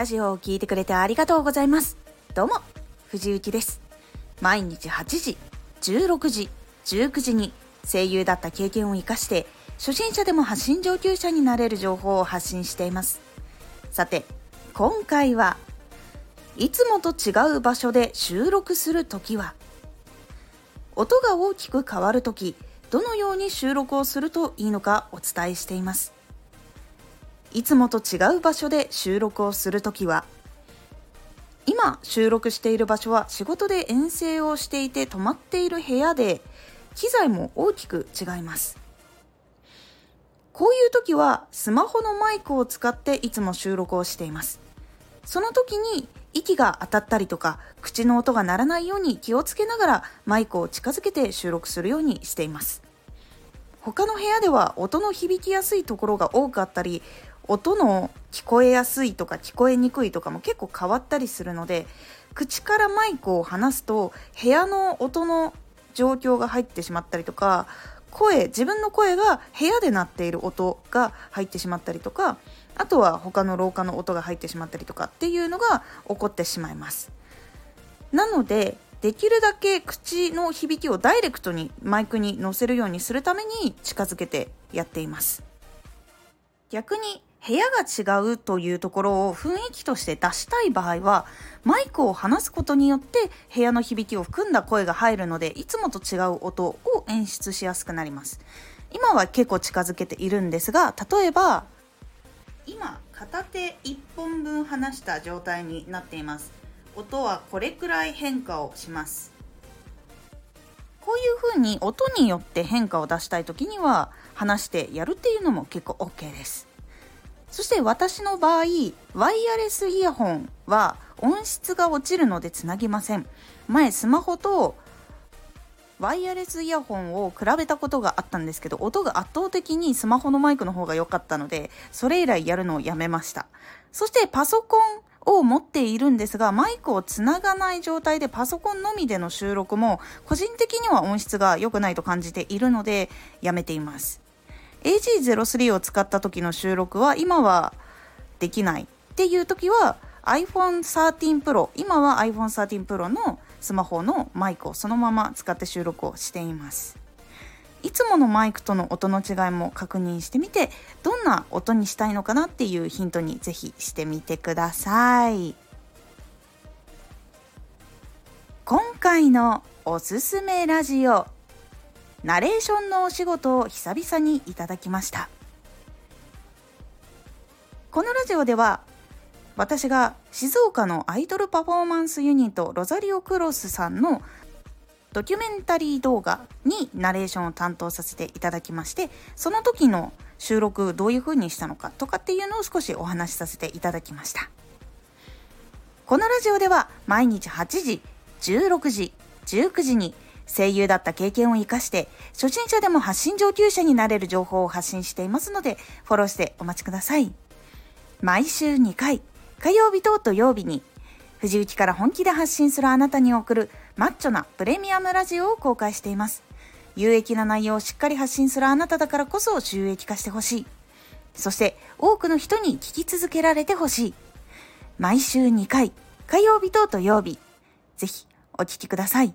ラジオを聴いてくれてありがとうございます。どうも、藤幸です。毎日8時、16時、19時に声優だった経験を活かして、初心者でも発信上級者になれる情報を発信しています。さて、今回はいつもと違う場所で収録するときは、音が大きく変わるとき、どのように収録をするといいのかお伝えしています。いつもと違う場所で収録をするときは今収録している場所は仕事で遠征をしていて泊まっている部屋で機材も大きく違います。こういう時はスマホのマイクを使っていつも収録をしています。その時に息が当たったりとか口の音が鳴らないように気をつけながらマイクを近づけて収録するようにしています。他の部屋では音の響きやすいところが多かったり音の聞こえやすいとか聞こえにくいとかも結構変わったりするので口からマイクを離すと部屋の音の状況が入ってしまったりとか声自分の声が部屋で鳴っている音が入ってしまったりとかあとは他の廊下の音が入ってしまったりとかっていうのが起こってしまいます。なのでできるだけ口の響きをダイレクトにマイクに乗せるようにするために近づけてやっています。逆に部屋が違うというところを雰囲気として出したい場合はマイクを離すことによって部屋の響きを含んだ声が入るのでいつもと違う音を演出しやすくなります。今は結構近づけているんですが例えば今片手1本分離した状態になっています。音はこれくらい変化をします。こういう風に音によって変化を出したい時には話してやるっていうのも結構 OK です。そして私の場合ワイヤレスイヤホンは音質が落ちるのでつなぎません。前スマホとワイヤレスイヤホンを比べたことがあったんですけど音が圧倒的にスマホのマイクの方が良かったのでそれ以来やるのをやめました。そしてパソコンを持っているんですがマイクをつながない状態でパソコンのみでの収録も個人的には音質が良くないと感じているのでやめています。AG03 を使った時の収録は今はできないっていう時は iPhone 13 Pro 今は iPhone 13 Pro のスマホのマイクをそのまま使って収録をしています。いつものマイクとの音の違いも確認してみてどんな音にしたいのかなっていうヒントにぜひしてみてください。今回のおすすめラジオナレーションのお仕事を久々にいただきました。このラジオでは私が静岡のアイドルパフォーマンスユニットロザリオクロスさんのドキュメンタリー動画にナレーションを担当させていただきましてその時の収録どういう風にしたのかとかっていうのを少しお話しさせていただきました。このラジオでは毎日8時16時19時に声優だった経験を活かして、初心者でも発信上級者になれる情報を発信していますので、フォローしてお待ちください。毎週2回、火曜日と土曜日に、藤雪から本気で発信するあなたに送るマッチョなプレミアムラジオを公開しています。有益な内容をしっかり発信するあなただからこそ収益化してほしい。そして多くの人に聞き続けられてほしい。毎週2回、火曜日と土曜日。ぜひお聴きください。